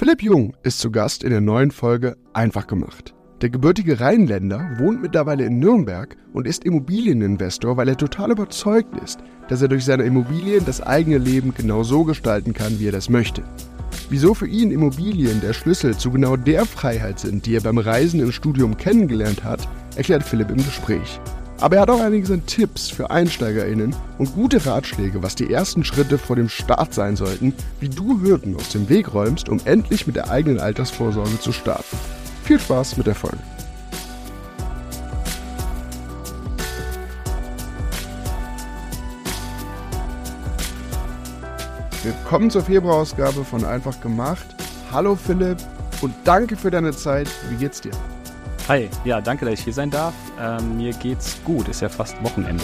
Philipp Jung ist zu Gast in der neuen Folge Einfach gemacht. Der gebürtige Rheinländer wohnt mittlerweile in Nürnberg und ist Immobilieninvestor, weil er total überzeugt ist, dass er durch seine Immobilien das eigene Leben genau so gestalten kann, wie er das möchte. Wieso für ihn Immobilien der Schlüssel zu genau der Freiheit sind, die er beim Reisen im Studium kennengelernt hat, erklärt Philipp im Gespräch. Aber er hat auch einiges an Tipps für EinsteigerInnen und gute Ratschläge, was die ersten Schritte vor dem Start sein sollten, wie du Hürden aus dem Weg räumst, um endlich mit der eigenen Altersvorsorge zu starten. Viel Spaß mit der Folge. Willkommen zur Februarausgabe von Einfach gemacht. Hallo Philipp und danke für deine Zeit. Wie geht's dir? Hi, ja, danke, dass ich hier sein darf. Ähm, mir geht's gut, ist ja fast Wochenende.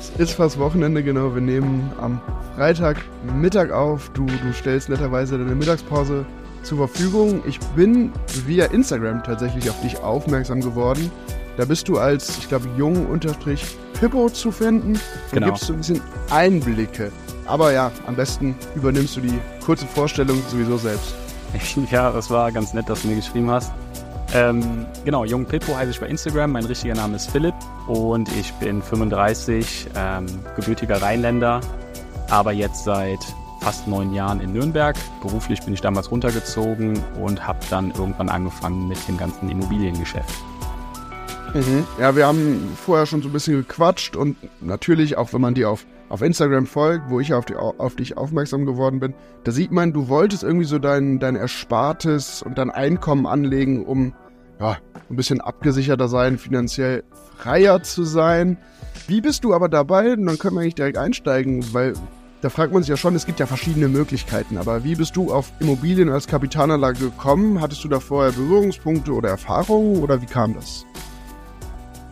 Es ist fast Wochenende, genau. Wir nehmen am Freitag Mittag auf. Du, du stellst netterweise deine Mittagspause zur Verfügung. Ich bin via Instagram tatsächlich auf dich aufmerksam geworden. Da bist du als, ich glaube, jung unterstrich Pippo zu finden und genau. gibst so ein bisschen Einblicke. Aber ja, am besten übernimmst du die kurze Vorstellung sowieso selbst. Ja, das war ganz nett, dass du mir geschrieben hast. Ähm, genau, Jung Pippo heiße ich bei Instagram. Mein richtiger Name ist Philipp und ich bin 35, ähm, gebürtiger Rheinländer, aber jetzt seit fast neun Jahren in Nürnberg. Beruflich bin ich damals runtergezogen und habe dann irgendwann angefangen mit dem ganzen Immobiliengeschäft. Mhm. Ja, wir haben vorher schon so ein bisschen gequatscht und natürlich, auch wenn man dir auf, auf Instagram folgt, wo ich auf, die, auf dich aufmerksam geworden bin, da sieht man, du wolltest irgendwie so dein, dein Erspartes und dein Einkommen anlegen, um ja, ein bisschen abgesicherter sein, finanziell freier zu sein. Wie bist du aber dabei? Und dann können wir eigentlich direkt einsteigen, weil da fragt man sich ja schon, es gibt ja verschiedene Möglichkeiten. Aber wie bist du auf Immobilien als Kapitalanlage gekommen? Hattest du da vorher Berührungspunkte oder Erfahrungen oder wie kam das?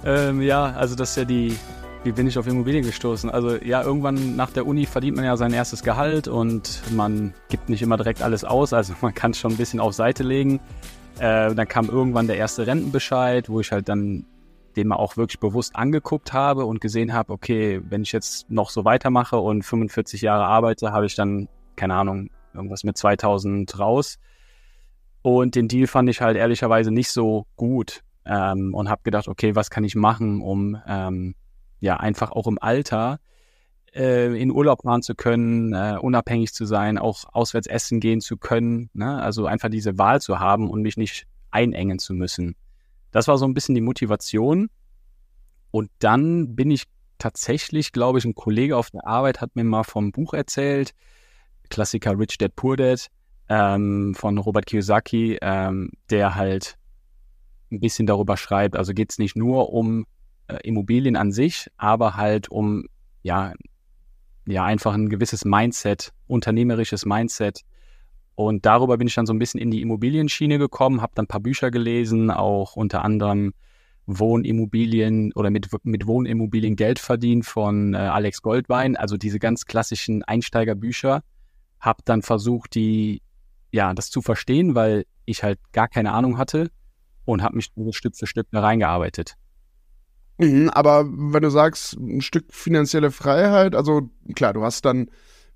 Ähm, ja, also das ist ja die, wie bin ich auf Immobilien gestoßen? Also ja, irgendwann nach der Uni verdient man ja sein erstes Gehalt und man gibt nicht immer direkt alles aus, also man kann es schon ein bisschen auf Seite legen. Äh, dann kam irgendwann der erste Rentenbescheid, wo ich halt dann den mal auch wirklich bewusst angeguckt habe und gesehen habe, okay, wenn ich jetzt noch so weitermache und 45 Jahre arbeite, habe ich dann, keine Ahnung, irgendwas mit 2000 raus. Und den Deal fand ich halt ehrlicherweise nicht so gut ähm, und habe gedacht, okay, was kann ich machen, um ähm, ja einfach auch im Alter äh, in Urlaub fahren zu können, äh, unabhängig zu sein, auch auswärts essen gehen zu können. Ne? Also einfach diese Wahl zu haben und mich nicht einengen zu müssen. Das war so ein bisschen die Motivation. Und dann bin ich tatsächlich, glaube ich, ein Kollege auf der Arbeit hat mir mal vom Buch erzählt, Klassiker Rich Dad Poor Dad ähm, von Robert Kiyosaki, ähm, der halt ein bisschen darüber schreibt. Also geht es nicht nur um äh, Immobilien an sich, aber halt um ja ja einfach ein gewisses Mindset, unternehmerisches Mindset. Und darüber bin ich dann so ein bisschen in die Immobilienschiene gekommen, habe dann ein paar Bücher gelesen, auch unter anderem Wohnimmobilien oder mit, mit Wohnimmobilien Geld verdienen von äh, Alex Goldwein, also diese ganz klassischen Einsteigerbücher. Habe dann versucht, die, ja, das zu verstehen, weil ich halt gar keine Ahnung hatte und habe mich Stück für Stück da reingearbeitet. Mhm, aber wenn du sagst, ein Stück finanzielle Freiheit, also klar, du hast dann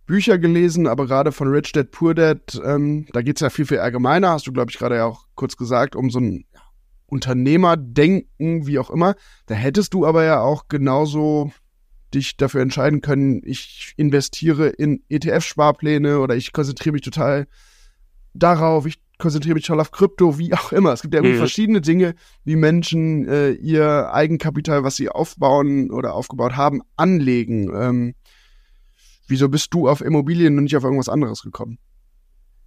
Bücher gelesen, aber gerade von Rich Dad Poor Dad, ähm, da geht es ja viel, viel allgemeiner, hast du, glaube ich, gerade ja auch kurz gesagt, um so ein Unternehmerdenken, wie auch immer. Da hättest du aber ja auch genauso dich dafür entscheiden können, ich investiere in ETF-Sparpläne oder ich konzentriere mich total darauf, ich konzentriere mich total auf Krypto, wie auch immer. Es gibt ja irgendwie mhm. verschiedene Dinge, wie Menschen äh, ihr Eigenkapital, was sie aufbauen oder aufgebaut haben, anlegen. Ähm, wieso bist du auf Immobilien und nicht auf irgendwas anderes gekommen?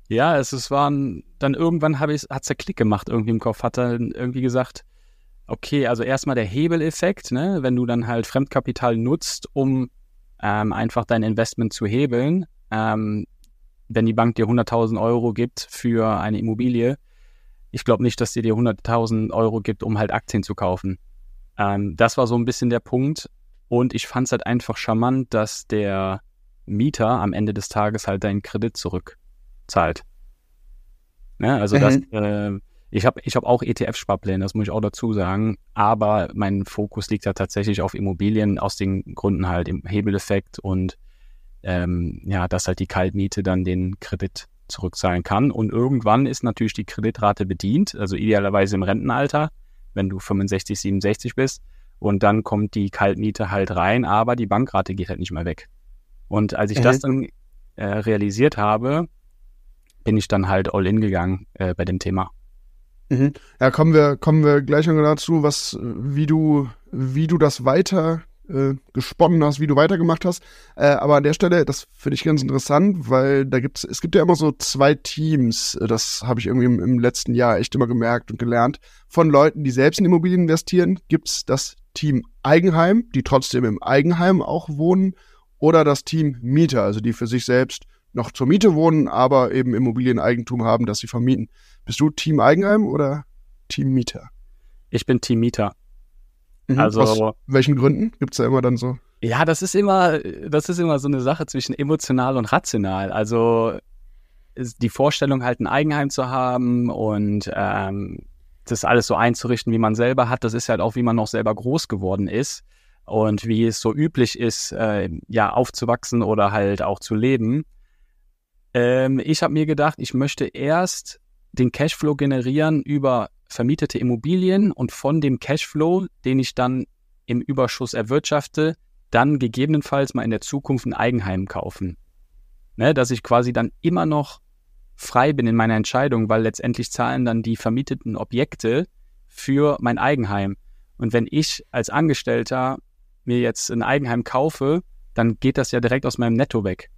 Ja, es, es waren, dann irgendwann habe ich, hat's der Klick gemacht irgendwie im Kopf, hat dann irgendwie gesagt, okay, also erstmal der Hebeleffekt, ne, wenn du dann halt Fremdkapital nutzt, um ähm, einfach dein Investment zu hebeln, ähm, wenn die Bank dir 100.000 Euro gibt für eine Immobilie, ich glaube nicht, dass die dir 100.000 Euro gibt, um halt Aktien zu kaufen. Ähm, das war so ein bisschen der Punkt. Und ich fand es halt einfach charmant, dass der Mieter am Ende des Tages halt deinen Kredit zurückzahlt. Ne? Also mhm. das, äh, ich habe ich hab auch ETF-Sparpläne, das muss ich auch dazu sagen. Aber mein Fokus liegt ja tatsächlich auf Immobilien aus den Gründen halt im Hebeleffekt und ähm, ja, dass halt die Kaltmiete dann den Kredit zurückzahlen kann. Und irgendwann ist natürlich die Kreditrate bedient, also idealerweise im Rentenalter, wenn du 65, 67 bist. Und dann kommt die Kaltmiete halt rein, aber die Bankrate geht halt nicht mehr weg. Und als ich mhm. das dann äh, realisiert habe, bin ich dann halt all in gegangen äh, bei dem Thema. Mhm. Ja, kommen wir, kommen wir gleich noch dazu, was, wie du, wie du das weiter äh, gesponnen hast, wie du weitergemacht hast. Äh, aber an der Stelle, das finde ich ganz interessant, weil da gibt's, es gibt ja immer so zwei Teams, das habe ich irgendwie im, im, letzten Jahr echt immer gemerkt und gelernt, von Leuten, die selbst in Immobilien investieren, gibt's das Team Eigenheim, die trotzdem im Eigenheim auch wohnen, oder das Team Mieter, also die für sich selbst noch zur Miete wohnen, aber eben Immobilieneigentum haben, das sie vermieten. Bist du Team Eigenheim oder Team Mieter? Ich bin Team Mieter. Mhm. Also Aus welchen Gründen gibt es da immer dann so? Ja, das ist immer, das ist immer so eine Sache zwischen emotional und rational. Also die Vorstellung, halt ein Eigenheim zu haben und ähm, das alles so einzurichten, wie man selber hat, das ist halt auch, wie man noch selber groß geworden ist und wie es so üblich ist, äh, ja, aufzuwachsen oder halt auch zu leben. Ähm, ich habe mir gedacht, ich möchte erst den Cashflow generieren über vermietete Immobilien und von dem Cashflow, den ich dann im Überschuss erwirtschafte, dann gegebenenfalls mal in der Zukunft ein Eigenheim kaufen. Ne, dass ich quasi dann immer noch frei bin in meiner Entscheidung, weil letztendlich zahlen dann die vermieteten Objekte für mein Eigenheim. Und wenn ich als Angestellter mir jetzt ein Eigenheim kaufe, dann geht das ja direkt aus meinem Netto weg.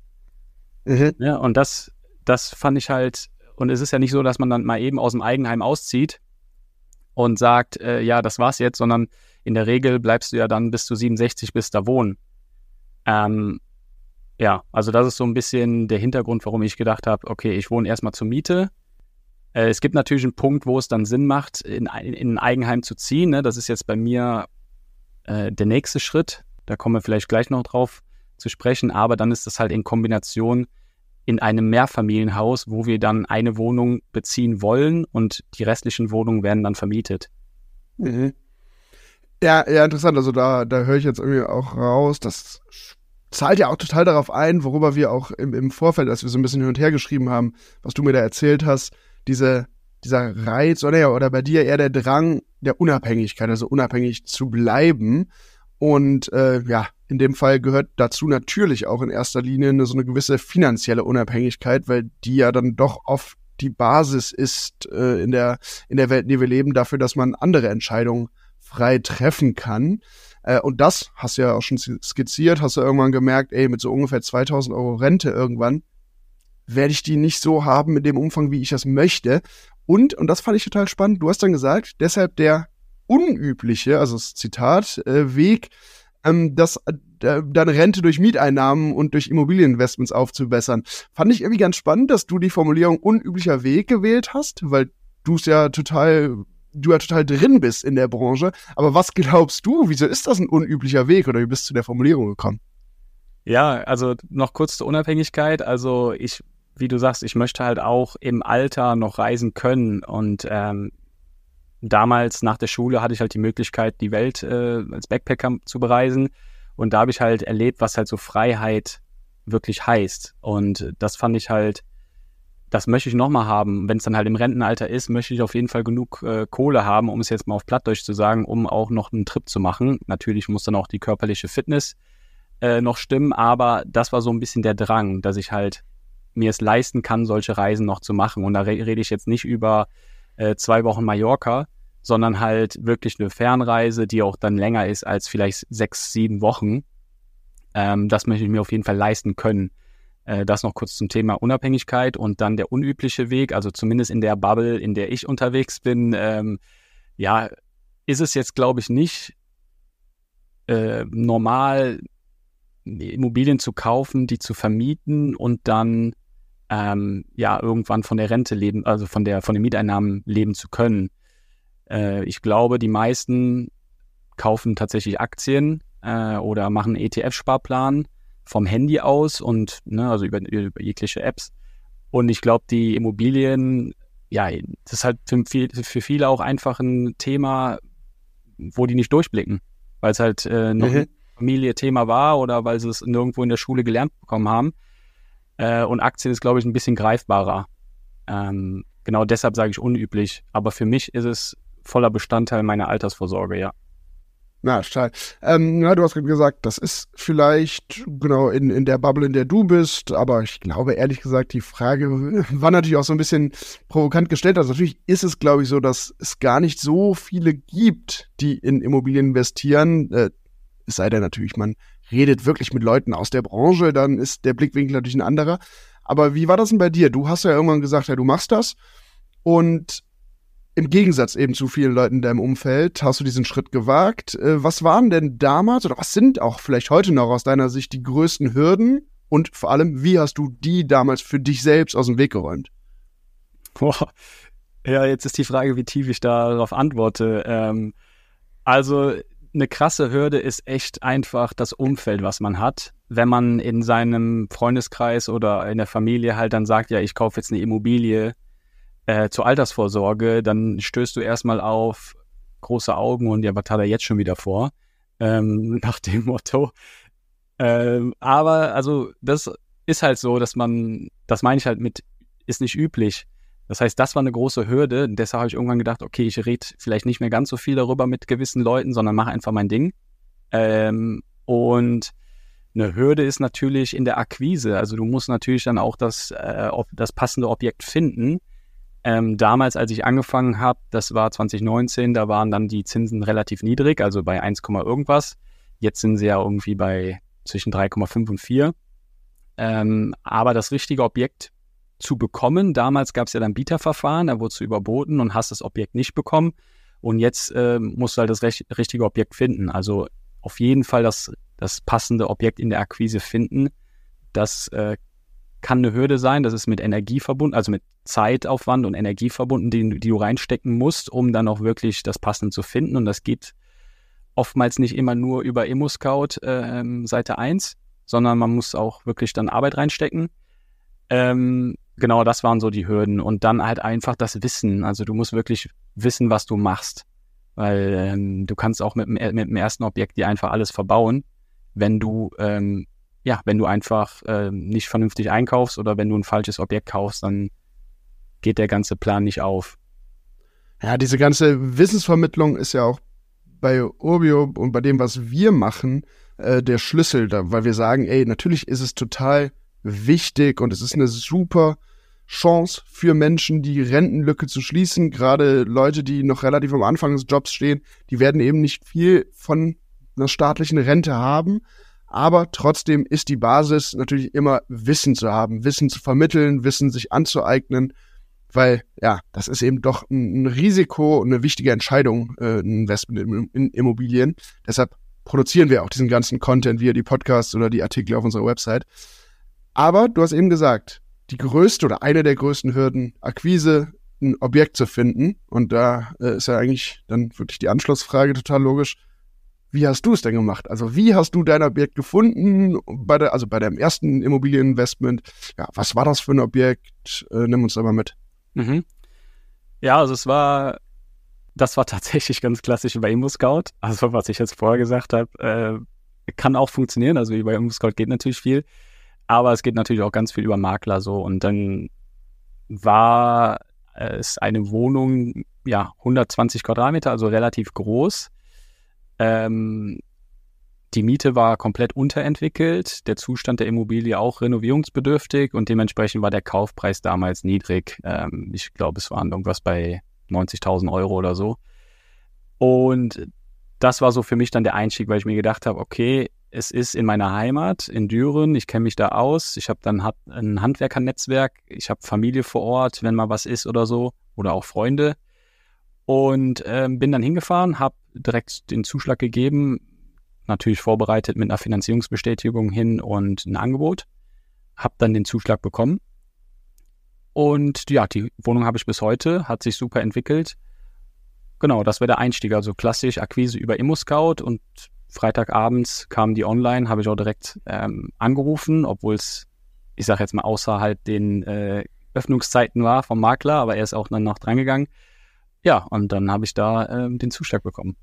Mhm. Ja, und das, das fand ich halt, und es ist ja nicht so, dass man dann mal eben aus dem Eigenheim auszieht und sagt, äh, ja, das war's jetzt, sondern in der Regel bleibst du ja dann bis du 67 bist da wohnen. Ähm, ja, also das ist so ein bisschen der Hintergrund, warum ich gedacht habe, okay, ich wohne erstmal zur Miete. Äh, es gibt natürlich einen Punkt, wo es dann Sinn macht, in, in ein Eigenheim zu ziehen. Ne? Das ist jetzt bei mir äh, der nächste Schritt. Da kommen wir vielleicht gleich noch drauf zu sprechen, aber dann ist das halt in Kombination in einem Mehrfamilienhaus, wo wir dann eine Wohnung beziehen wollen und die restlichen Wohnungen werden dann vermietet. Mhm. Ja, ja, interessant. Also da, da höre ich jetzt irgendwie auch raus, das zahlt ja auch total darauf ein, worüber wir auch im, im Vorfeld, als wir so ein bisschen hin und her geschrieben haben, was du mir da erzählt hast, diese, dieser Reiz oder oder bei dir eher der Drang der Unabhängigkeit, also unabhängig zu bleiben. Und äh, ja, in dem Fall gehört dazu natürlich auch in erster Linie eine, so eine gewisse finanzielle Unabhängigkeit, weil die ja dann doch oft die Basis ist äh, in, der, in der Welt, in der wir leben, dafür, dass man andere Entscheidungen frei treffen kann. Äh, und das hast du ja auch schon skizziert, hast du irgendwann gemerkt, ey, mit so ungefähr 2000 Euro Rente irgendwann werde ich die nicht so haben in dem Umfang, wie ich das möchte. Und, und das fand ich total spannend, du hast dann gesagt, deshalb der unübliche, also das Zitat, äh, Weg, ähm, das äh, deine Rente durch Mieteinnahmen und durch Immobilieninvestments aufzubessern. Fand ich irgendwie ganz spannend, dass du die Formulierung unüblicher Weg gewählt hast, weil du es ja total du ja total drin bist in der Branche. Aber was glaubst du? Wieso ist das ein unüblicher Weg oder wie bist du zu der Formulierung gekommen? Ja, also noch kurz zur Unabhängigkeit. Also ich, wie du sagst, ich möchte halt auch im Alter noch reisen können und ähm, damals nach der Schule hatte ich halt die Möglichkeit, die Welt äh, als Backpacker zu bereisen. Und da habe ich halt erlebt, was halt so Freiheit wirklich heißt. Und das fand ich halt, das möchte ich nochmal haben. Wenn es dann halt im Rentenalter ist, möchte ich auf jeden Fall genug äh, Kohle haben, um es jetzt mal auf Plattdeutsch zu sagen, um auch noch einen Trip zu machen. Natürlich muss dann auch die körperliche Fitness äh, noch stimmen, aber das war so ein bisschen der Drang, dass ich halt mir es leisten kann, solche Reisen noch zu machen. Und da re rede ich jetzt nicht über äh, zwei Wochen Mallorca, sondern halt wirklich eine Fernreise, die auch dann länger ist als vielleicht sechs, sieben Wochen. Ähm, das möchte ich mir auf jeden Fall leisten können. Äh, das noch kurz zum Thema Unabhängigkeit und dann der unübliche Weg, also zumindest in der Bubble, in der ich unterwegs bin. Ähm, ja, ist es jetzt, glaube ich, nicht äh, normal, Immobilien zu kaufen, die zu vermieten und dann ähm, ja irgendwann von der Rente leben, also von der von den Mieteinnahmen leben zu können. Äh, ich glaube, die meisten kaufen tatsächlich Aktien äh, oder machen ETF-Sparplan vom Handy aus und ne, also über, über jegliche Apps. Und ich glaube, die Immobilien, ja, das ist halt für, für viele auch einfach ein Thema, wo die nicht durchblicken, weil es halt äh, noch mhm. ein Familie-Thema war oder weil sie es nirgendwo in der Schule gelernt bekommen haben. Äh, und Aktien ist, glaube ich, ein bisschen greifbarer. Ähm, genau deshalb sage ich unüblich. Aber für mich ist es voller Bestandteil meiner Altersvorsorge, ja. Na, schade. Ähm, ja, du hast gerade gesagt, das ist vielleicht genau in, in der Bubble, in der du bist, aber ich glaube ehrlich gesagt, die Frage war natürlich auch so ein bisschen provokant gestellt. Also natürlich ist es, glaube ich, so, dass es gar nicht so viele gibt, die in Immobilien investieren. Äh, es sei denn natürlich, man redet wirklich mit Leuten aus der Branche, dann ist der Blickwinkel natürlich ein anderer. Aber wie war das denn bei dir? Du hast ja irgendwann gesagt, ja, du machst das. Und im Gegensatz eben zu vielen Leuten in deinem Umfeld hast du diesen Schritt gewagt. Äh, was waren denn damals oder was sind auch vielleicht heute noch aus deiner Sicht die größten Hürden und vor allem, wie hast du die damals für dich selbst aus dem Weg geräumt? Boah. Ja, jetzt ist die Frage, wie tief ich darauf antworte. Ähm, also eine krasse Hürde ist echt einfach das Umfeld, was man hat. Wenn man in seinem Freundeskreis oder in der Familie halt dann sagt, ja, ich kaufe jetzt eine Immobilie, äh, zur Altersvorsorge, dann stößt du erstmal auf große Augen und ja, was hat er jetzt schon wieder vor? Ähm, nach dem Motto. Ähm, aber also das ist halt so, dass man, das meine ich halt mit, ist nicht üblich. Das heißt, das war eine große Hürde. Deshalb habe ich irgendwann gedacht, okay, ich rede vielleicht nicht mehr ganz so viel darüber mit gewissen Leuten, sondern mache einfach mein Ding. Ähm, und eine Hürde ist natürlich in der Akquise. Also du musst natürlich dann auch das, äh, das passende Objekt finden. Ähm, damals, als ich angefangen habe, das war 2019, da waren dann die Zinsen relativ niedrig, also bei 1, irgendwas. Jetzt sind sie ja irgendwie bei zwischen 3,5 und 4. Ähm, aber das richtige Objekt zu bekommen, damals gab es ja dann Bieterverfahren, da wurdest du überboten und hast das Objekt nicht bekommen. Und jetzt äh, musst du halt das recht, richtige Objekt finden. Also auf jeden Fall das, das passende Objekt in der Akquise finden. Das äh, kann eine Hürde sein. Das ist mit Energie verbunden, also mit Zeitaufwand und Energie verbunden, die, die du reinstecken musst, um dann auch wirklich das Passende zu finden. Und das geht oftmals nicht immer nur über ImmoScout äh, Seite 1, sondern man muss auch wirklich dann Arbeit reinstecken. Ähm, genau, das waren so die Hürden. Und dann halt einfach das Wissen. Also du musst wirklich wissen, was du machst. Weil ähm, du kannst auch mit, mit dem ersten Objekt dir einfach alles verbauen, wenn du ähm, ja, wenn du einfach äh, nicht vernünftig einkaufst oder wenn du ein falsches Objekt kaufst, dann geht der ganze Plan nicht auf. Ja, diese ganze Wissensvermittlung ist ja auch bei Urbio und bei dem, was wir machen, äh, der Schlüssel, da, weil wir sagen, ey, natürlich ist es total wichtig und es ist eine super Chance für Menschen, die Rentenlücke zu schließen. Gerade Leute, die noch relativ am Anfang des Jobs stehen, die werden eben nicht viel von einer staatlichen Rente haben. Aber trotzdem ist die Basis natürlich immer Wissen zu haben, Wissen zu vermitteln, Wissen sich anzueignen, weil ja, das ist eben doch ein, Risiko und eine wichtige Entscheidung, äh, ein Investment in, in Immobilien. Deshalb produzieren wir auch diesen ganzen Content via die Podcasts oder die Artikel auf unserer Website. Aber du hast eben gesagt, die größte oder eine der größten Hürden, Akquise, ein Objekt zu finden. Und da äh, ist ja eigentlich dann wirklich die Anschlussfrage total logisch. Wie hast du es denn gemacht? Also wie hast du dein Objekt gefunden bei der, also bei deinem ersten Immobilieninvestment? Ja, was war das für ein Objekt? Äh, nimm uns da mal mit. Mhm. Ja, also es war, das war tatsächlich ganz klassisch bei ImmoScout. Also was ich jetzt vorher gesagt habe, äh, kann auch funktionieren. Also über ImmoScout geht natürlich viel, aber es geht natürlich auch ganz viel über Makler so. Und dann war es eine Wohnung, ja, 120 Quadratmeter, also relativ groß ähm, die Miete war komplett unterentwickelt, der Zustand der Immobilie auch renovierungsbedürftig und dementsprechend war der Kaufpreis damals niedrig. Ähm, ich glaube, es waren irgendwas bei 90.000 Euro oder so. Und das war so für mich dann der Einstieg, weil ich mir gedacht habe, okay, es ist in meiner Heimat in Düren, ich kenne mich da aus, ich habe dann ein Handwerkernetzwerk, ich habe Familie vor Ort, wenn mal was ist oder so, oder auch Freunde. Und ähm, bin dann hingefahren, habe direkt den Zuschlag gegeben, natürlich vorbereitet mit einer Finanzierungsbestätigung hin und ein Angebot. Habe dann den Zuschlag bekommen. Und ja, die Wohnung habe ich bis heute, hat sich super entwickelt. Genau, das wäre der Einstieg. Also klassisch Akquise über ImmoScout und Freitagabends kam die online, habe ich auch direkt ähm, angerufen, obwohl es, ich sage jetzt mal, außerhalb den äh, Öffnungszeiten war vom Makler, aber er ist auch dann noch drangegangen. Ja, und dann habe ich da ähm, den Zuschlag bekommen.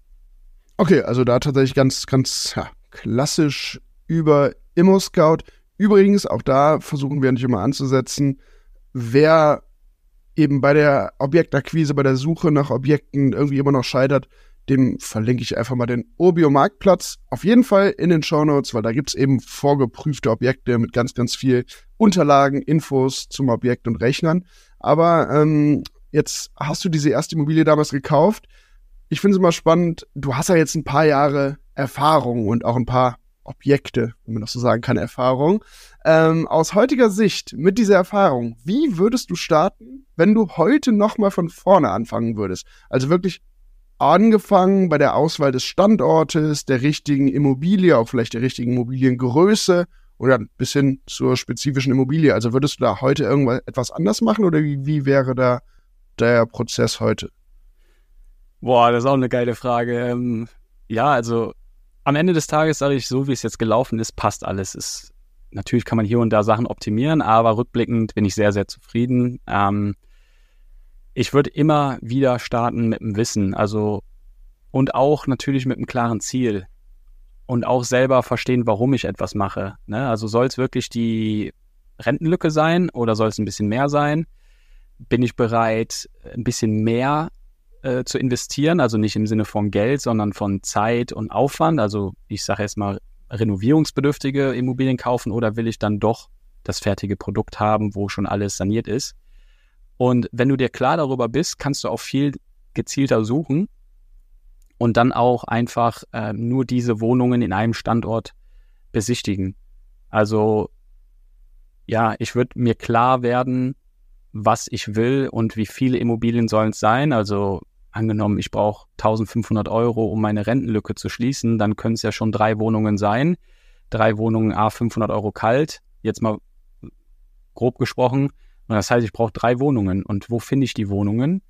Okay, also da tatsächlich ganz, ganz ja, klassisch über ImmoScout, Übrigens, auch da versuchen wir nicht immer anzusetzen, wer eben bei der Objektakquise, bei der Suche nach Objekten irgendwie immer noch scheitert, dem verlinke ich einfach mal den Urbio Marktplatz. Auf jeden Fall in den Show Notes, weil da gibt es eben vorgeprüfte Objekte mit ganz, ganz viel Unterlagen, Infos zum Objekt und Rechnern. Aber ähm, jetzt hast du diese erste Immobilie damals gekauft. Ich finde es immer spannend, du hast ja jetzt ein paar Jahre Erfahrung und auch ein paar Objekte, wenn man das so sagen kann, Erfahrung. Ähm, aus heutiger Sicht, mit dieser Erfahrung, wie würdest du starten, wenn du heute nochmal von vorne anfangen würdest? Also wirklich angefangen bei der Auswahl des Standortes, der richtigen Immobilie, auch vielleicht der richtigen Immobiliengröße oder bis hin zur spezifischen Immobilie. Also würdest du da heute irgendwas etwas anders machen oder wie, wie wäre da der Prozess heute? Boah, das ist auch eine geile Frage. Ähm, ja, also am Ende des Tages sage ich, so wie es jetzt gelaufen ist, passt alles. Ist, natürlich kann man hier und da Sachen optimieren, aber rückblickend bin ich sehr, sehr zufrieden. Ähm, ich würde immer wieder starten mit dem Wissen, also und auch natürlich mit einem klaren Ziel und auch selber verstehen, warum ich etwas mache. Ne? Also soll es wirklich die Rentenlücke sein oder soll es ein bisschen mehr sein? Bin ich bereit, ein bisschen mehr äh, zu investieren? Also nicht im Sinne von Geld, sondern von Zeit und Aufwand. Also ich sage jetzt mal renovierungsbedürftige Immobilien kaufen oder will ich dann doch das fertige Produkt haben, wo schon alles saniert ist? Und wenn du dir klar darüber bist, kannst du auch viel gezielter suchen und dann auch einfach äh, nur diese Wohnungen in einem Standort besichtigen. Also ja, ich würde mir klar werden, was ich will und wie viele Immobilien sollen es sein. Also angenommen, ich brauche 1500 Euro, um meine Rentenlücke zu schließen, dann können es ja schon drei Wohnungen sein. Drei Wohnungen, a 500 Euro kalt. Jetzt mal grob gesprochen, und das heißt, ich brauche drei Wohnungen. Und wo finde ich die Wohnungen?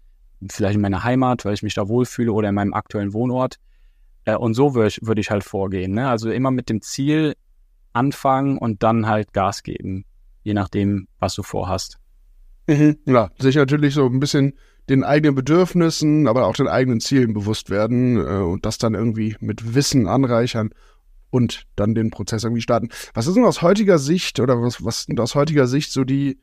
Vielleicht in meiner Heimat, weil ich mich da wohlfühle oder in meinem aktuellen Wohnort. Äh, und so würde ich, würd ich halt vorgehen. Ne? Also immer mit dem Ziel anfangen und dann halt Gas geben, je nachdem, was du vorhast. Mhm, ja, sich natürlich so ein bisschen den eigenen Bedürfnissen, aber auch den eigenen Zielen bewusst werden äh, und das dann irgendwie mit Wissen anreichern und dann den Prozess irgendwie starten. Was ist denn aus heutiger Sicht oder was, was sind aus heutiger Sicht so die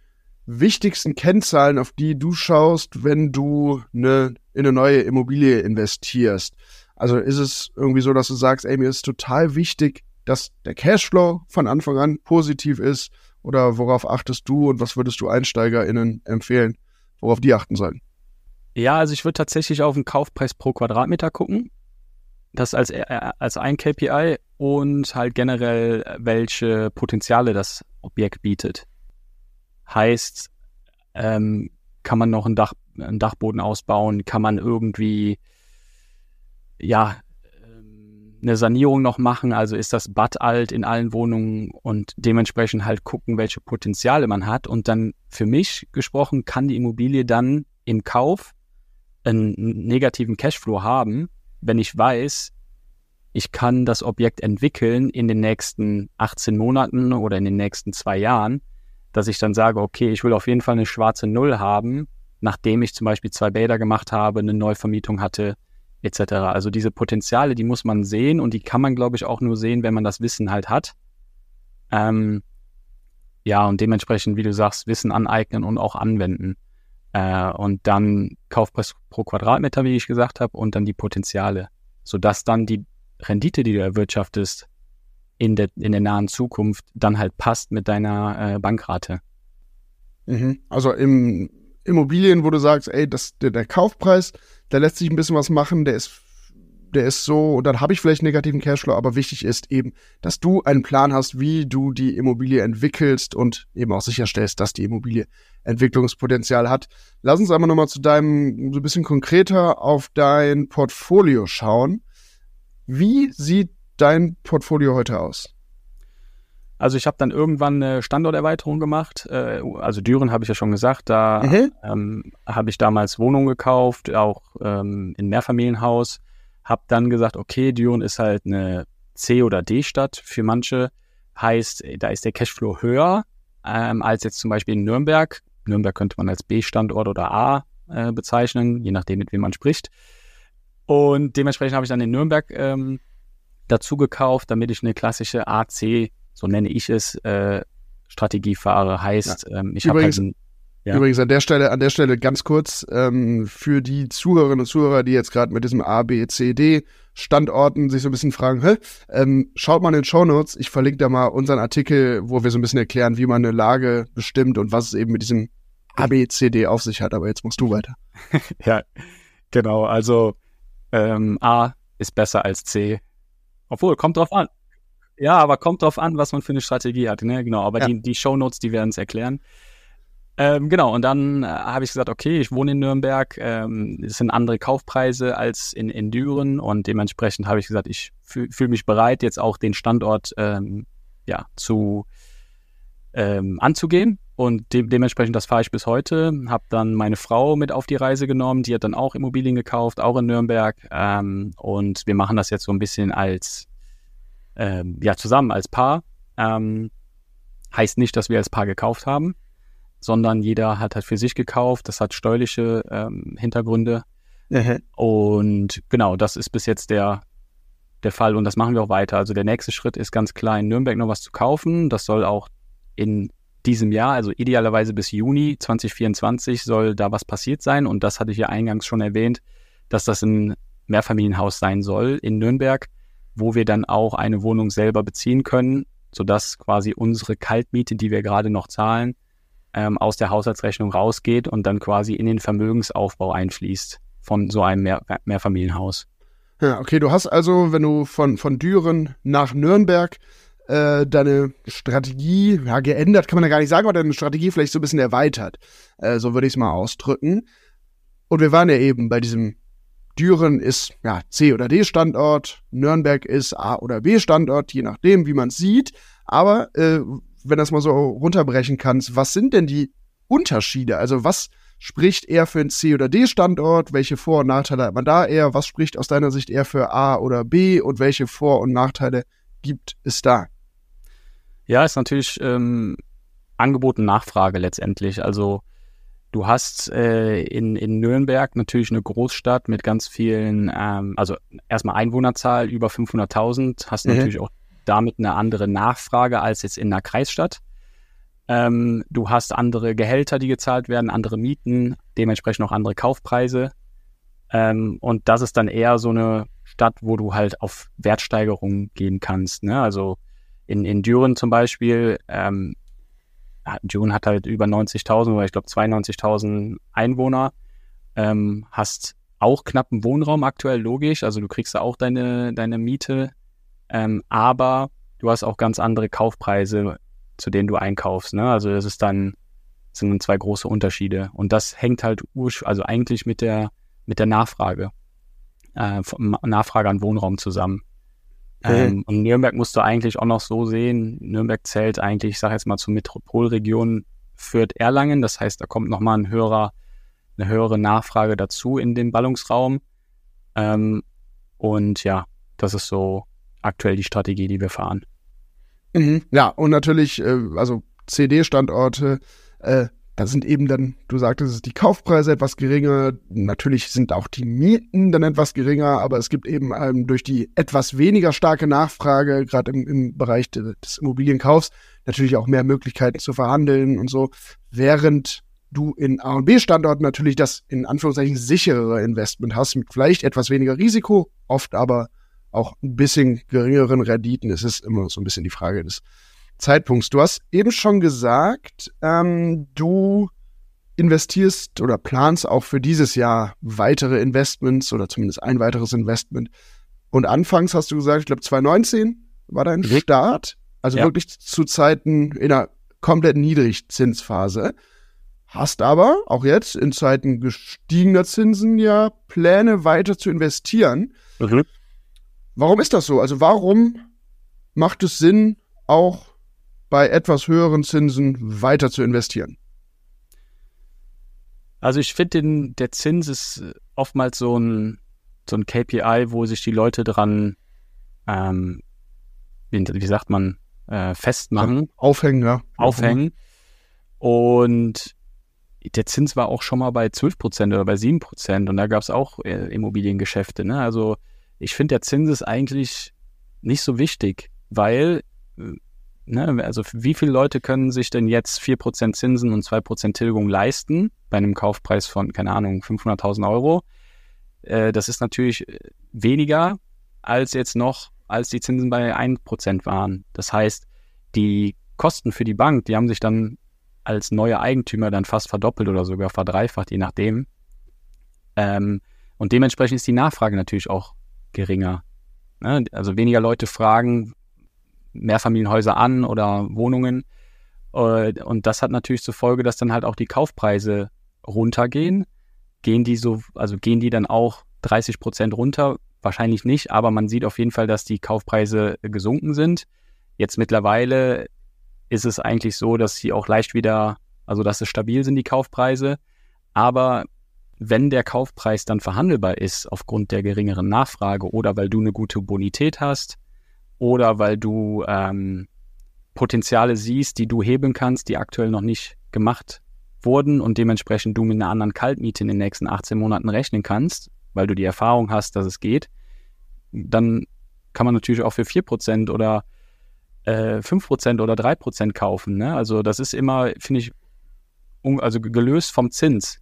wichtigsten Kennzahlen, auf die du schaust, wenn du ne, in eine neue Immobilie investierst? Also ist es irgendwie so, dass du sagst, ey, mir ist total wichtig, dass der Cashflow von Anfang an positiv ist? Oder worauf achtest du und was würdest du EinsteigerInnen empfehlen, worauf die achten sollen? Ja, also ich würde tatsächlich auf den Kaufpreis pro Quadratmeter gucken. Das als, äh, als ein KPI und halt generell, welche Potenziale das Objekt bietet. Heißt, ähm, kann man noch ein Dach, einen Dachboden ausbauen? Kann man irgendwie, ja, ähm, eine Sanierung noch machen? Also ist das Bad alt in allen Wohnungen und dementsprechend halt gucken, welche Potenziale man hat. Und dann für mich gesprochen, kann die Immobilie dann im Kauf einen negativen Cashflow haben, wenn ich weiß, ich kann das Objekt entwickeln in den nächsten 18 Monaten oder in den nächsten zwei Jahren dass ich dann sage, okay, ich will auf jeden Fall eine schwarze Null haben, nachdem ich zum Beispiel zwei Bäder gemacht habe, eine Neuvermietung hatte, etc. Also diese Potenziale, die muss man sehen und die kann man, glaube ich, auch nur sehen, wenn man das Wissen halt hat. Ähm, ja, und dementsprechend, wie du sagst, Wissen aneignen und auch anwenden. Äh, und dann Kaufpreis pro Quadratmeter, wie ich gesagt habe, und dann die Potenziale, sodass dann die Rendite, die du erwirtschaftest, in der, in der nahen Zukunft dann halt passt mit deiner äh, Bankrate. Mhm. Also im Immobilien, wo du sagst, ey, das, der, der Kaufpreis, da lässt sich ein bisschen was machen, der ist der ist so, und dann habe ich vielleicht negativen Cashflow, aber wichtig ist eben, dass du einen Plan hast, wie du die Immobilie entwickelst und eben auch sicherstellst, dass die Immobilie Entwicklungspotenzial hat. Lass uns einmal nochmal zu deinem, so ein bisschen konkreter auf dein Portfolio schauen. Wie sieht dein Portfolio heute aus? Also ich habe dann irgendwann eine Standorterweiterung gemacht. Äh, also Düren habe ich ja schon gesagt. Da mhm. ähm, habe ich damals Wohnungen gekauft, auch ähm, in Mehrfamilienhaus. Habe dann gesagt, okay, Düren ist halt eine C- oder D-Stadt für manche. Heißt, da ist der Cashflow höher ähm, als jetzt zum Beispiel in Nürnberg. Nürnberg könnte man als B-Standort oder A äh, bezeichnen, je nachdem, mit wem man spricht. Und dementsprechend habe ich dann in Nürnberg ähm, dazu gekauft, damit ich eine klassische AC, so nenne ich es, äh, Strategie fahre. Heißt, ja. ähm, ich habe halt ein, ja. Übrigens an der Stelle, an der Stelle ganz kurz ähm, für die Zuhörerinnen und Zuhörer, die jetzt gerade mit diesem A, B, C, D Standorten sich so ein bisschen fragen, hä? Ähm, schaut mal in den Show Notes. Ich verlinke da mal unseren Artikel, wo wir so ein bisschen erklären, wie man eine Lage bestimmt und was es eben mit diesem A, B, C, D auf sich hat. Aber jetzt musst du weiter. ja, genau. Also ähm, A ist besser als C. Obwohl, kommt drauf an. Ja, aber kommt drauf an, was man für eine Strategie hat. Ne? Genau, aber ja. die, die Show Notes, die werden es erklären. Ähm, genau, und dann äh, habe ich gesagt, okay, ich wohne in Nürnberg, ähm, es sind andere Kaufpreise als in, in Düren und dementsprechend habe ich gesagt, ich fühle fühl mich bereit, jetzt auch den Standort ähm, ja, zu ähm, anzugehen. Und de dementsprechend, das fahre ich bis heute. Habe dann meine Frau mit auf die Reise genommen, die hat dann auch Immobilien gekauft, auch in Nürnberg. Ähm, und wir machen das jetzt so ein bisschen als, ähm, ja, zusammen als Paar. Ähm, heißt nicht, dass wir als Paar gekauft haben sondern jeder hat halt für sich gekauft. Das hat steuerliche ähm, Hintergründe. Mhm. Und genau, das ist bis jetzt der, der Fall und das machen wir auch weiter. Also der nächste Schritt ist ganz klar, in Nürnberg noch was zu kaufen. Das soll auch in diesem Jahr, also idealerweise bis Juni 2024, soll da was passiert sein. Und das hatte ich ja eingangs schon erwähnt, dass das ein Mehrfamilienhaus sein soll in Nürnberg, wo wir dann auch eine Wohnung selber beziehen können, sodass quasi unsere Kaltmiete, die wir gerade noch zahlen, ähm, aus der Haushaltsrechnung rausgeht und dann quasi in den Vermögensaufbau einfließt von so einem Mehr Mehrfamilienhaus. Ja, okay, du hast also, wenn du von, von Düren nach Nürnberg äh, deine Strategie, ja, geändert kann man ja gar nicht sagen, aber deine Strategie vielleicht so ein bisschen erweitert. Äh, so würde ich es mal ausdrücken. Und wir waren ja eben bei diesem Düren ist ja C oder D Standort, Nürnberg ist A oder B Standort, je nachdem, wie man es sieht. Aber äh, wenn das mal so runterbrechen kannst, was sind denn die Unterschiede? Also was spricht eher für einen C- oder D-Standort? Welche Vor- und Nachteile hat man da eher? Was spricht aus deiner Sicht eher für A oder B? Und welche Vor- und Nachteile gibt es da? Ja, ist natürlich ähm, Angebot und Nachfrage letztendlich. Also du hast äh, in, in Nürnberg natürlich eine Großstadt mit ganz vielen, ähm, also erstmal Einwohnerzahl über 500.000, hast mhm. natürlich auch damit eine andere Nachfrage als jetzt in einer Kreisstadt. Ähm, du hast andere Gehälter, die gezahlt werden, andere Mieten, dementsprechend auch andere Kaufpreise. Ähm, und das ist dann eher so eine Stadt, wo du halt auf Wertsteigerungen gehen kannst. Ne? Also in, in Düren zum Beispiel, ähm, Düren hat halt über 90.000 oder ich glaube 92.000 Einwohner, ähm, hast auch knappen Wohnraum aktuell, logisch. Also du kriegst da auch deine, deine Miete ähm, aber du hast auch ganz andere Kaufpreise, zu denen du einkaufst. Ne? Also das ist dann sind dann zwei große Unterschiede. Und das hängt halt also eigentlich mit der, mit der Nachfrage, äh, Nachfrage an Wohnraum zusammen. Okay. Ähm, und Nürnberg musst du eigentlich auch noch so sehen. Nürnberg zählt eigentlich, ich sage jetzt mal zur Metropolregion Fürth-Erlangen. Das heißt, da kommt nochmal ein höherer, eine höhere Nachfrage dazu in den Ballungsraum. Ähm, und ja, das ist so aktuell die Strategie, die wir fahren. Mhm. Ja, und natürlich, äh, also CD-Standorte, äh, da sind eben dann, du sagtest, die Kaufpreise etwas geringer. Natürlich sind auch die Mieten dann etwas geringer, aber es gibt eben ähm, durch die etwas weniger starke Nachfrage, gerade im, im Bereich de, des Immobilienkaufs, natürlich auch mehr Möglichkeiten zu verhandeln und so. Während du in A und B-Standorten natürlich das in Anführungszeichen sicherere Investment hast, mit vielleicht etwas weniger Risiko, oft aber auch ein bisschen geringeren Renditen. Es ist immer so ein bisschen die Frage des Zeitpunkts. Du hast eben schon gesagt, ähm, du investierst oder planst auch für dieses Jahr weitere Investments oder zumindest ein weiteres Investment. Und anfangs hast du gesagt, ich glaube 2019 war dein mhm. Start, also ja. wirklich zu Zeiten in einer komplett Niedrigzinsphase. Hast aber auch jetzt in Zeiten gestiegener Zinsen ja Pläne weiter zu investieren. Mhm. Warum ist das so? Also warum macht es Sinn, auch bei etwas höheren Zinsen weiter zu investieren? Also ich finde, der Zins ist oftmals so ein, so ein KPI, wo sich die Leute dran, ähm, wie, wie, sagt man, äh, festmachen. Aufhängen, ja. Aufhängen. Und der Zins war auch schon mal bei 12 Prozent oder bei 7 Prozent und da gab es auch äh, Immobiliengeschäfte. Ne? Also ich finde, der Zins ist eigentlich nicht so wichtig, weil äh, ne, also wie viele Leute können sich denn jetzt 4% Zinsen und 2% Tilgung leisten bei einem Kaufpreis von, keine Ahnung, 500.000 Euro? Äh, das ist natürlich äh, weniger als jetzt noch, als die Zinsen bei 1% waren. Das heißt, die Kosten für die Bank, die haben sich dann als neue Eigentümer dann fast verdoppelt oder sogar verdreifacht, je nachdem. Ähm, und dementsprechend ist die Nachfrage natürlich auch geringer. Ne? Also weniger Leute fragen Mehrfamilienhäuser an oder Wohnungen. Äh, und das hat natürlich zur Folge, dass dann halt auch die Kaufpreise runtergehen. Gehen die so, also gehen die dann auch 30 Prozent runter? Wahrscheinlich nicht, aber man sieht auf jeden Fall, dass die Kaufpreise gesunken sind. Jetzt mittlerweile ist es eigentlich so, dass sie auch leicht wieder, also dass es stabil sind, die Kaufpreise. Aber wenn der Kaufpreis dann verhandelbar ist aufgrund der geringeren Nachfrage oder weil du eine gute Bonität hast oder weil du ähm, Potenziale siehst, die du heben kannst, die aktuell noch nicht gemacht wurden und dementsprechend du mit einer anderen Kaltmiete in den nächsten 18 Monaten rechnen kannst, weil du die Erfahrung hast, dass es geht, dann kann man natürlich auch für 4% oder äh, 5% oder 3% kaufen. Ne? Also das ist immer, finde ich, also gelöst vom Zins.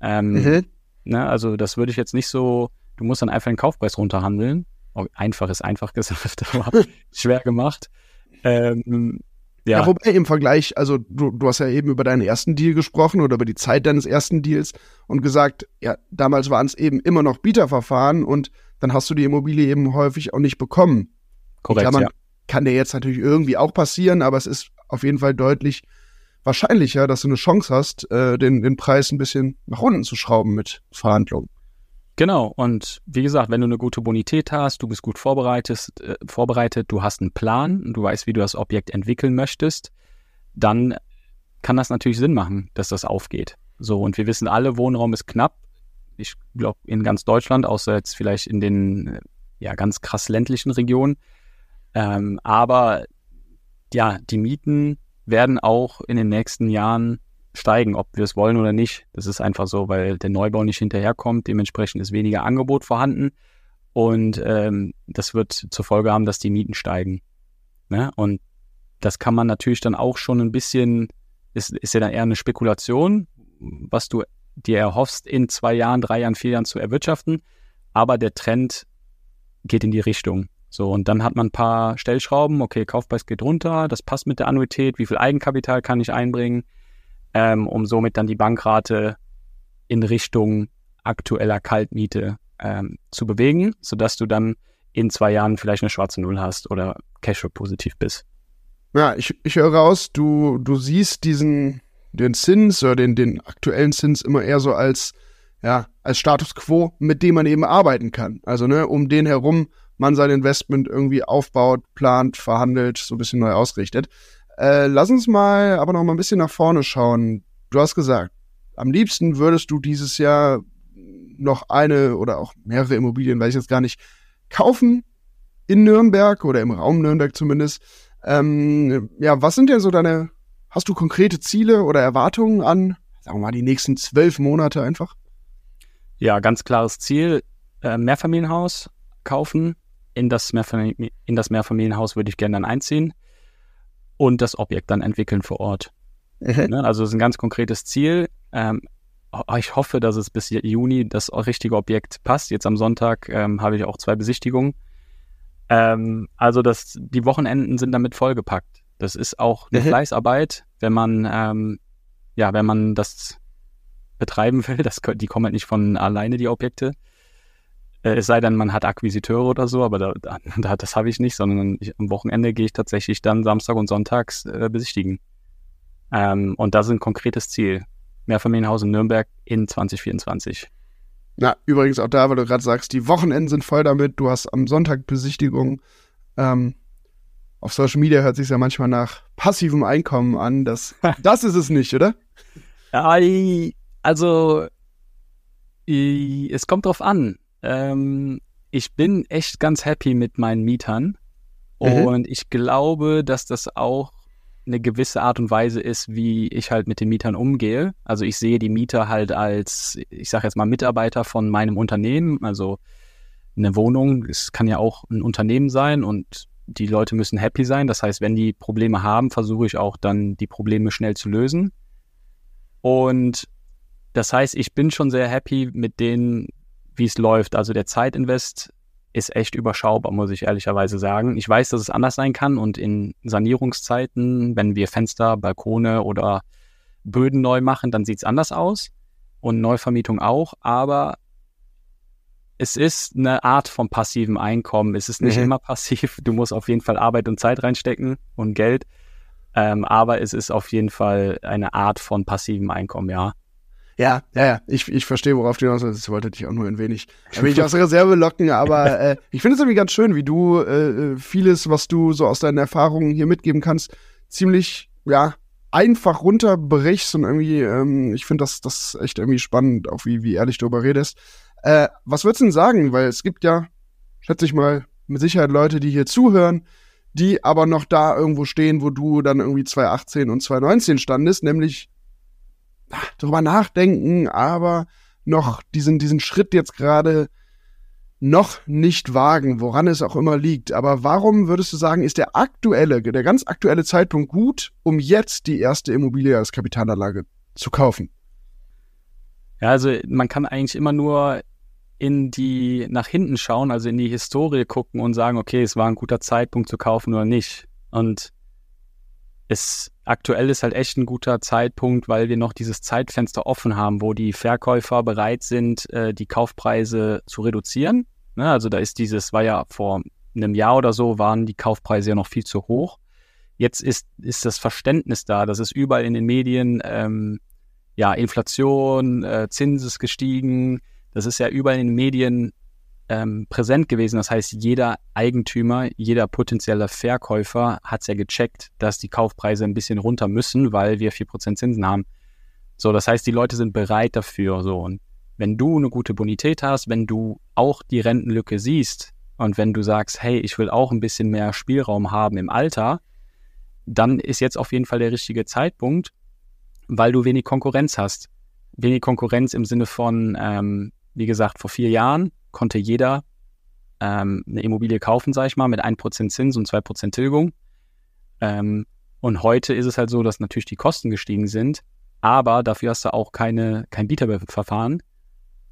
Ähm, mhm. ne? Also das würde ich jetzt nicht so, du musst dann einfach den Kaufpreis runterhandeln. Oh, einfach ist einfach gesagt, aber schwer gemacht. Ähm, ja. ja, wobei im Vergleich, also du, du hast ja eben über deinen ersten Deal gesprochen oder über die Zeit deines ersten Deals und gesagt, ja, damals waren es eben immer noch Bieterverfahren und dann hast du die Immobilie eben häufig auch nicht bekommen. Korrekt, Klammern, ja. Kann dir jetzt natürlich irgendwie auch passieren, aber es ist auf jeden Fall deutlich wahrscheinlicher, dass du eine Chance hast, äh, den, den Preis ein bisschen nach unten zu schrauben mit Verhandlungen. Genau, und wie gesagt, wenn du eine gute Bonität hast, du bist gut vorbereitet, äh, vorbereitet, du hast einen Plan, du weißt, wie du das Objekt entwickeln möchtest, dann kann das natürlich Sinn machen, dass das aufgeht. So, und wir wissen alle, Wohnraum ist knapp. Ich glaube, in ganz Deutschland, außer jetzt vielleicht in den äh, ja ganz krass ländlichen Regionen. Ähm, aber ja, die Mieten werden auch in den nächsten Jahren steigen, ob wir es wollen oder nicht. Das ist einfach so, weil der Neubau nicht hinterherkommt. Dementsprechend ist weniger Angebot vorhanden. Und ähm, das wird zur Folge haben, dass die Mieten steigen. Ne? Und das kann man natürlich dann auch schon ein bisschen, ist, ist ja dann eher eine Spekulation, was du dir erhoffst, in zwei Jahren, drei Jahren, vier Jahren zu erwirtschaften. Aber der Trend geht in die Richtung. So, und dann hat man ein paar Stellschrauben, okay, Kaufpreis geht runter, das passt mit der Annuität, wie viel Eigenkapital kann ich einbringen, ähm, um somit dann die Bankrate in Richtung aktueller Kaltmiete ähm, zu bewegen, sodass du dann in zwei Jahren vielleicht eine schwarze Null hast oder Cashflow positiv bist. Ja, ich, ich höre raus, du, du siehst diesen, den Zins oder den, den aktuellen Zins immer eher so als, ja, als Status quo, mit dem man eben arbeiten kann. Also, ne, um den herum man sein Investment irgendwie aufbaut, plant, verhandelt, so ein bisschen neu ausrichtet. Äh, lass uns mal aber noch mal ein bisschen nach vorne schauen. Du hast gesagt, am liebsten würdest du dieses Jahr noch eine oder auch mehrere Immobilien, weiß ich jetzt gar nicht, kaufen in Nürnberg oder im Raum Nürnberg zumindest. Ähm, ja, was sind denn so deine, hast du konkrete Ziele oder Erwartungen an, sagen wir mal, die nächsten zwölf Monate einfach? Ja, ganz klares Ziel, äh, Mehrfamilienhaus kaufen. In das, Mehrfamilien, in das Mehrfamilienhaus würde ich gerne dann einziehen und das Objekt dann entwickeln vor Ort. Mhm. Also es ist ein ganz konkretes Ziel. Ähm, ich hoffe, dass es bis Juni das richtige Objekt passt. Jetzt am Sonntag ähm, habe ich auch zwei Besichtigungen. Ähm, also das, die Wochenenden sind damit vollgepackt. Das ist auch eine mhm. Fleißarbeit, wenn man ja, wenn man das betreiben will. Das, die kommen halt nicht von alleine, die Objekte. Äh, es sei denn, man hat Akquisiteure oder so, aber da, da, das habe ich nicht, sondern ich, am Wochenende gehe ich tatsächlich dann Samstag und Sonntags äh, besichtigen. Ähm, und das ist ein konkretes Ziel. Mehrfamilienhaus in Nürnberg in 2024. Na, übrigens auch da, weil du gerade sagst, die Wochenenden sind voll damit. Du hast am Sonntag Besichtigung. Ähm, auf Social Media hört sich ja manchmal nach passivem Einkommen an. Das, das ist es nicht, oder? Also, es kommt drauf an. Ähm, ich bin echt ganz happy mit meinen Mietern. Mhm. Und ich glaube, dass das auch eine gewisse Art und Weise ist, wie ich halt mit den Mietern umgehe. Also ich sehe die Mieter halt als, ich sage jetzt mal, Mitarbeiter von meinem Unternehmen. Also eine Wohnung, es kann ja auch ein Unternehmen sein und die Leute müssen happy sein. Das heißt, wenn die Probleme haben, versuche ich auch dann die Probleme schnell zu lösen. Und das heißt, ich bin schon sehr happy mit denen, wie es läuft. Also der Zeitinvest ist echt überschaubar, muss ich ehrlicherweise sagen. Ich weiß, dass es anders sein kann und in Sanierungszeiten, wenn wir Fenster, Balkone oder Böden neu machen, dann sieht es anders aus und Neuvermietung auch, aber es ist eine Art von passivem Einkommen. Es ist nicht mhm. immer passiv. Du musst auf jeden Fall Arbeit und Zeit reinstecken und Geld. Ähm, aber es ist auf jeden Fall eine Art von passivem Einkommen, ja. Ja, ja, ja. Ich, ich verstehe, worauf du hinaus willst. Ich wollte dich auch nur ein wenig, ein wenig aus der Reserve locken, aber äh, ich finde es irgendwie ganz schön, wie du äh, vieles, was du so aus deinen Erfahrungen hier mitgeben kannst, ziemlich, ja, einfach runterbrichst und irgendwie, ähm, ich finde das, das echt irgendwie spannend, auch wie, wie ehrlich du darüber redest. Äh, was würdest du denn sagen? Weil es gibt ja, schätze ich mal, mit Sicherheit Leute, die hier zuhören, die aber noch da irgendwo stehen, wo du dann irgendwie 2018 und 2019 standest, nämlich drüber nachdenken, aber noch diesen, diesen Schritt jetzt gerade noch nicht wagen, woran es auch immer liegt. Aber warum würdest du sagen, ist der aktuelle, der ganz aktuelle Zeitpunkt gut, um jetzt die erste Immobilie als Kapitalanlage zu kaufen? Ja, also man kann eigentlich immer nur in die nach hinten schauen, also in die Historie gucken und sagen, okay, es war ein guter Zeitpunkt zu kaufen oder nicht. Und es aktuell ist halt echt ein guter Zeitpunkt, weil wir noch dieses Zeitfenster offen haben, wo die Verkäufer bereit sind, äh, die Kaufpreise zu reduzieren. Ne? Also da ist dieses, war ja vor einem Jahr oder so, waren die Kaufpreise ja noch viel zu hoch. Jetzt ist, ist das Verständnis da, dass es überall in den Medien, ähm, ja, Inflation, äh, Zins ist gestiegen, das ist ja überall in den Medien ähm, präsent gewesen. Das heißt, jeder Eigentümer, jeder potenzielle Verkäufer hat es ja gecheckt, dass die Kaufpreise ein bisschen runter müssen, weil wir 4% Zinsen haben. So, das heißt, die Leute sind bereit dafür. So, und wenn du eine gute Bonität hast, wenn du auch die Rentenlücke siehst und wenn du sagst, hey, ich will auch ein bisschen mehr Spielraum haben im Alter, dann ist jetzt auf jeden Fall der richtige Zeitpunkt, weil du wenig Konkurrenz hast. Wenig Konkurrenz im Sinne von, ähm, wie gesagt, vor vier Jahren konnte jeder ähm, eine Immobilie kaufen, sage ich mal, mit 1% Zins und 2% Tilgung. Ähm, und heute ist es halt so, dass natürlich die Kosten gestiegen sind, aber dafür hast du auch keine, kein Bieterverfahren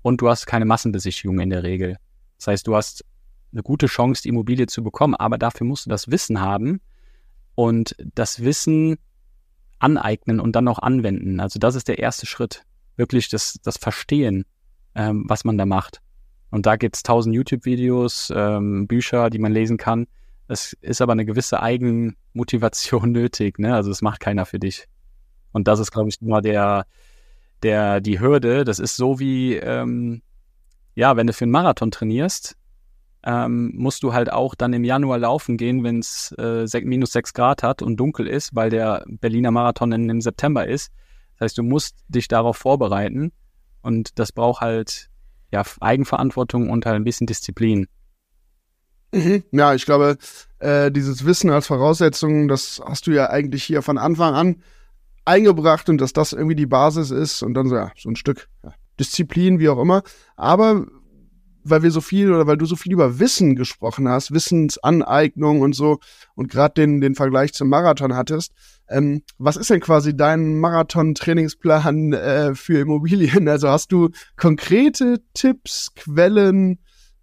und du hast keine Massenbesichtigung in der Regel. Das heißt, du hast eine gute Chance, die Immobilie zu bekommen, aber dafür musst du das Wissen haben und das Wissen aneignen und dann auch anwenden. Also das ist der erste Schritt. Wirklich das, das Verstehen, ähm, was man da macht. Und da gibt es tausend YouTube-Videos, ähm, Bücher, die man lesen kann. Es ist aber eine gewisse Eigenmotivation nötig, ne? Also das macht keiner für dich. Und das ist, glaube ich, immer der, der, die Hürde. Das ist so wie, ähm, ja, wenn du für einen Marathon trainierst, ähm, musst du halt auch dann im Januar laufen gehen, wenn es äh, minus sechs Grad hat und dunkel ist, weil der Berliner Marathon im September ist. Das heißt, du musst dich darauf vorbereiten und das braucht halt ja, Eigenverantwortung und halt ein bisschen Disziplin. Mhm. Ja, ich glaube, äh, dieses Wissen als Voraussetzung, das hast du ja eigentlich hier von Anfang an eingebracht und dass das irgendwie die Basis ist und dann so, ja, so ein Stück Disziplin, wie auch immer. Aber weil wir so viel oder weil du so viel über Wissen gesprochen hast, Wissensaneignung und so und gerade den, den Vergleich zum Marathon hattest, ähm, was ist denn quasi dein Marathon-Trainingsplan äh, für Immobilien? Also hast du konkrete Tipps, Quellen,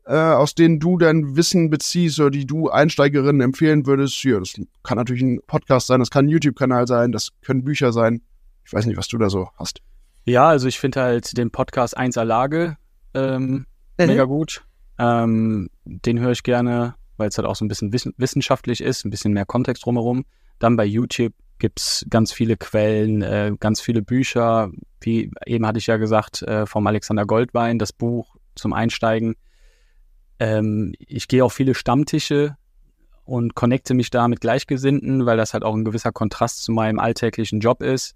äh, aus denen du dein Wissen beziehst oder die du Einsteigerinnen empfehlen würdest? Ja, das kann natürlich ein Podcast sein, das kann ein YouTube-Kanal sein, das können Bücher sein. Ich weiß nicht, was du da so hast. Ja, also ich finde halt den Podcast 1er Lage ähm, mhm. mega gut. Ähm, den höre ich gerne, weil es halt auch so ein bisschen wiss wissenschaftlich ist, ein bisschen mehr Kontext drumherum. Dann bei YouTube gibt es ganz viele Quellen, äh, ganz viele Bücher. Wie eben hatte ich ja gesagt, äh, vom Alexander Goldwein, das Buch zum Einsteigen. Ähm, ich gehe auf viele Stammtische und connecte mich da mit Gleichgesinnten, weil das halt auch ein gewisser Kontrast zu meinem alltäglichen Job ist.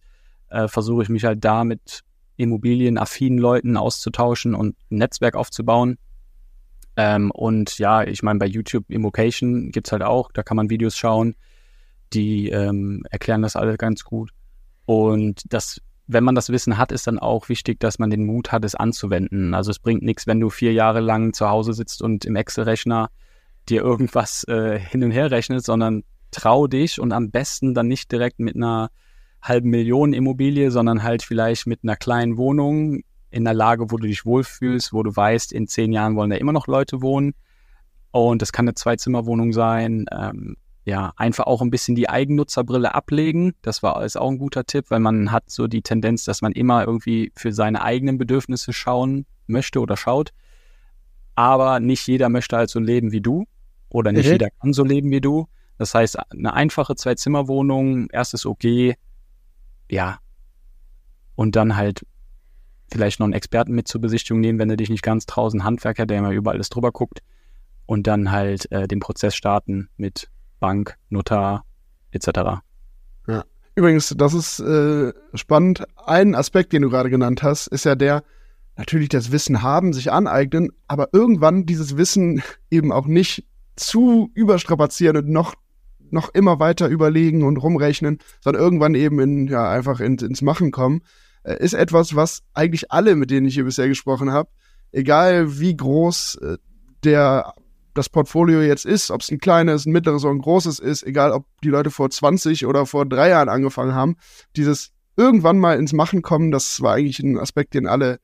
Äh, Versuche ich mich halt da mit immobilienaffinen Leuten auszutauschen und ein Netzwerk aufzubauen. Ähm, und ja, ich meine, bei YouTube Immocation gibt's halt auch, da kann man Videos schauen die ähm, erklären das alle ganz gut. Und das, wenn man das Wissen hat, ist dann auch wichtig, dass man den Mut hat, es anzuwenden. Also es bringt nichts, wenn du vier Jahre lang zu Hause sitzt und im Excel-Rechner dir irgendwas äh, hin und her rechnet, sondern trau dich und am besten dann nicht direkt mit einer halben Million Immobilie, sondern halt vielleicht mit einer kleinen Wohnung in einer Lage, wo du dich wohlfühlst, wo du weißt, in zehn Jahren wollen da immer noch Leute wohnen. Und das kann eine Zwei-Zimmer-Wohnung sein. Ähm, ja, einfach auch ein bisschen die Eigennutzerbrille ablegen. Das war ist auch ein guter Tipp, weil man hat so die Tendenz, dass man immer irgendwie für seine eigenen Bedürfnisse schauen möchte oder schaut. Aber nicht jeder möchte halt so leben wie du oder nicht mhm. jeder kann so leben wie du. Das heißt, eine einfache Zwei-Zimmer-Wohnung, erstes OG, ja. Und dann halt vielleicht noch einen Experten mit zur Besichtigung nehmen, wenn du dich nicht ganz traust, einen Handwerker, der immer über alles drüber guckt. Und dann halt äh, den Prozess starten mit Bank, Notar etc. Ja. Übrigens, das ist äh, spannend. Ein Aspekt, den du gerade genannt hast, ist ja der, natürlich das Wissen haben, sich aneignen, aber irgendwann dieses Wissen eben auch nicht zu überstrapazieren und noch noch immer weiter überlegen und rumrechnen, sondern irgendwann eben in, ja, einfach in, ins Machen kommen, äh, ist etwas, was eigentlich alle, mit denen ich hier bisher gesprochen habe, egal wie groß äh, der das Portfolio jetzt ist, ob es ein kleines, ein mittleres oder ein großes ist, egal ob die Leute vor 20 oder vor drei Jahren angefangen haben, dieses irgendwann mal ins Machen kommen, das war eigentlich ein Aspekt, den alle,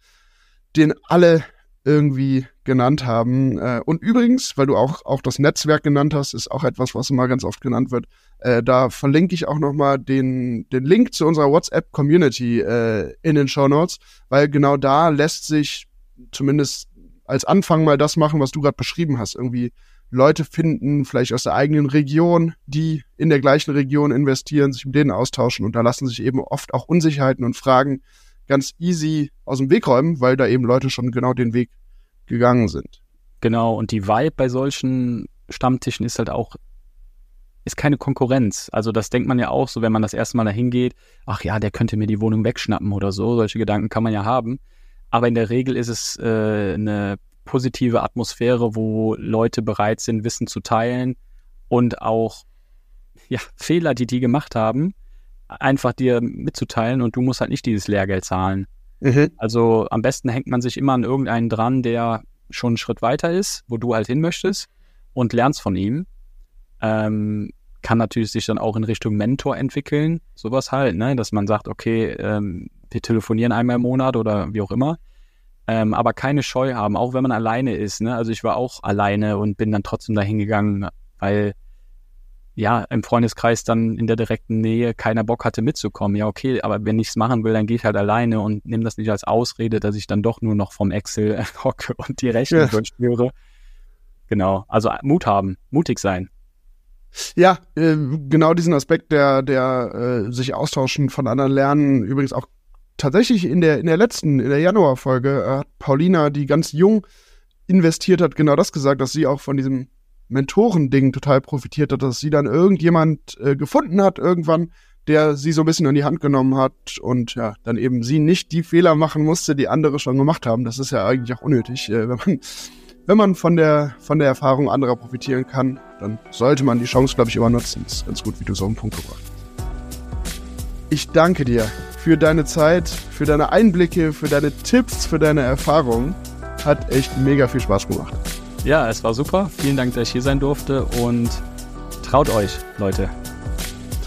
den alle irgendwie genannt haben. Äh, und übrigens, weil du auch, auch das Netzwerk genannt hast, ist auch etwas, was immer ganz oft genannt wird. Äh, da verlinke ich auch nochmal den, den Link zu unserer WhatsApp-Community äh, in den Show Notes, weil genau da lässt sich zumindest als Anfang mal das machen, was du gerade beschrieben hast. Irgendwie Leute finden, vielleicht aus der eigenen Region, die in der gleichen Region investieren, sich mit denen austauschen und da lassen sich eben oft auch Unsicherheiten und Fragen ganz easy aus dem Weg räumen, weil da eben Leute schon genau den Weg gegangen sind. Genau, und die Vibe bei solchen Stammtischen ist halt auch, ist keine Konkurrenz. Also das denkt man ja auch so, wenn man das erste Mal dahin geht, ach ja, der könnte mir die Wohnung wegschnappen oder so. Solche Gedanken kann man ja haben. Aber in der Regel ist es äh, eine positive Atmosphäre, wo Leute bereit sind, Wissen zu teilen und auch ja, Fehler, die die gemacht haben, einfach dir mitzuteilen und du musst halt nicht dieses Lehrgeld zahlen. Mhm. Also am besten hängt man sich immer an irgendeinen dran, der schon einen Schritt weiter ist, wo du halt hin möchtest und lernst von ihm. Ähm, kann natürlich sich dann auch in Richtung Mentor entwickeln, sowas halt, ne? dass man sagt, okay, ähm, wir telefonieren einmal im Monat oder wie auch immer. Ähm, aber keine Scheu haben, auch wenn man alleine ist. Ne? Also ich war auch alleine und bin dann trotzdem dahin gegangen, weil ja, im Freundeskreis dann in der direkten Nähe keiner Bock hatte mitzukommen. Ja, okay, aber wenn ich es machen will, dann gehe ich halt alleine und nehme das nicht als Ausrede, dass ich dann doch nur noch vom Excel hocke und die Rechnung ja. Genau, also Mut haben, mutig sein. Ja, äh, genau diesen Aspekt der, der äh, sich austauschen von anderen lernen. Übrigens auch tatsächlich in der, in der letzten, in der Januarfolge äh, hat Paulina, die ganz jung investiert hat, genau das gesagt, dass sie auch von diesem Mentorending total profitiert hat, dass sie dann irgendjemand äh, gefunden hat irgendwann, der sie so ein bisschen an die Hand genommen hat und ja, dann eben sie nicht die Fehler machen musste, die andere schon gemacht haben. Das ist ja eigentlich auch unnötig. Äh, wenn man, wenn man von der, von der Erfahrung anderer profitieren kann, dann sollte man die Chance, glaube ich, immer nutzen. Das ist ganz gut, wie du so einen Punkt gebracht hast. Ich danke dir für deine Zeit, für deine Einblicke, für deine Tipps, für deine Erfahrungen. Hat echt mega viel Spaß gemacht. Ja, es war super. Vielen Dank, dass ich hier sein durfte und traut euch, Leute.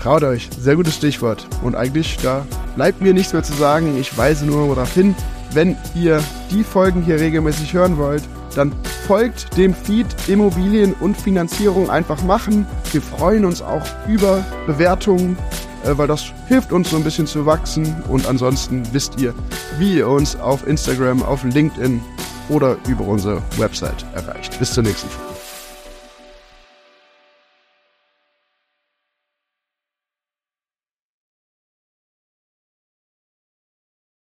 Traut euch, sehr gutes Stichwort. Und eigentlich, da bleibt mir nichts mehr zu sagen. Ich weise nur darauf hin, wenn ihr die Folgen hier regelmäßig hören wollt, dann folgt dem Feed Immobilien und Finanzierung einfach machen. Wir freuen uns auch über Bewertungen, äh, weil das hilft uns so ein bisschen zu wachsen. Und ansonsten wisst ihr, wie ihr uns auf Instagram, auf LinkedIn oder über unsere Website erreicht. Bis zur nächsten Folge.